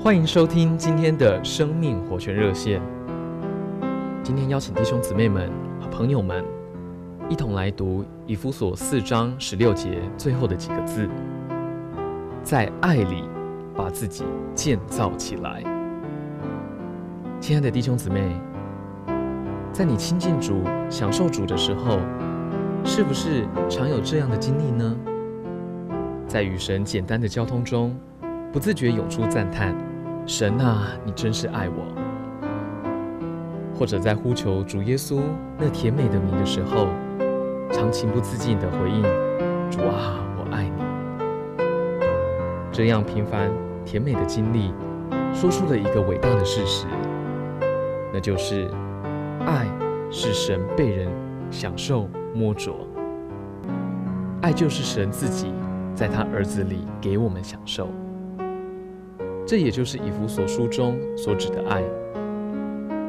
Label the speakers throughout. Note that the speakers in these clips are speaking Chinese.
Speaker 1: 欢迎收听今天的生命活泉热线。今天邀请弟兄姊妹们和朋友们一同来读以弗所四章十六节最后的几个字：在爱里把自己建造起来。亲爱的弟兄姊妹，在你亲近主、享受主的时候，是不是常有这样的经历呢？在与神简单的交通中，不自觉涌出赞叹：“神啊，你真是爱我。”或者在呼求主耶稣那甜美的名的时候，常情不自禁地回应：“主啊，我爱你。”这样平凡甜美的经历，说出了一个伟大的事实，那就是爱是神被人享受摸着，爱就是神自己。在他儿子里给我们享受，这也就是以弗所书中所指的爱。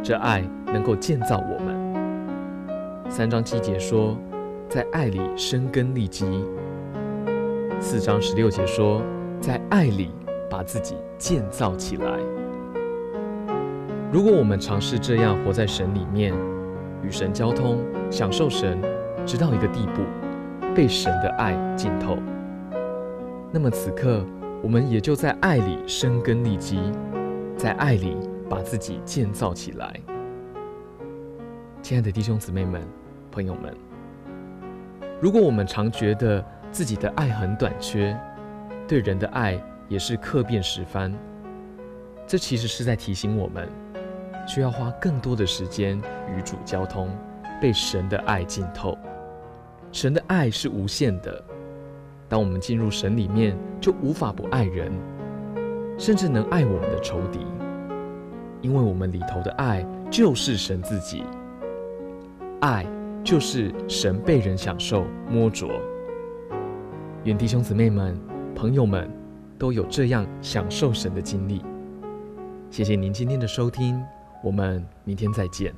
Speaker 1: 这爱能够建造我们。三章七节说，在爱里生根立基；四章十六节说，在爱里把自己建造起来。如果我们尝试这样活在神里面，与神交通，享受神，直到一个地步，被神的爱浸透。那么此刻，我们也就在爱里生根立基，在爱里把自己建造起来。亲爱的弟兄姊妹们、朋友们，如果我们常觉得自己的爱很短缺，对人的爱也是客变十番，这其实是在提醒我们，需要花更多的时间与主交通，被神的爱浸透。神的爱是无限的。当我们进入神里面，就无法不爱人，甚至能爱我们的仇敌，因为我们里头的爱就是神自己，爱就是神被人享受摸着。愿弟兄姊妹们、朋友们都有这样享受神的经历。谢谢您今天的收听，我们明天再见。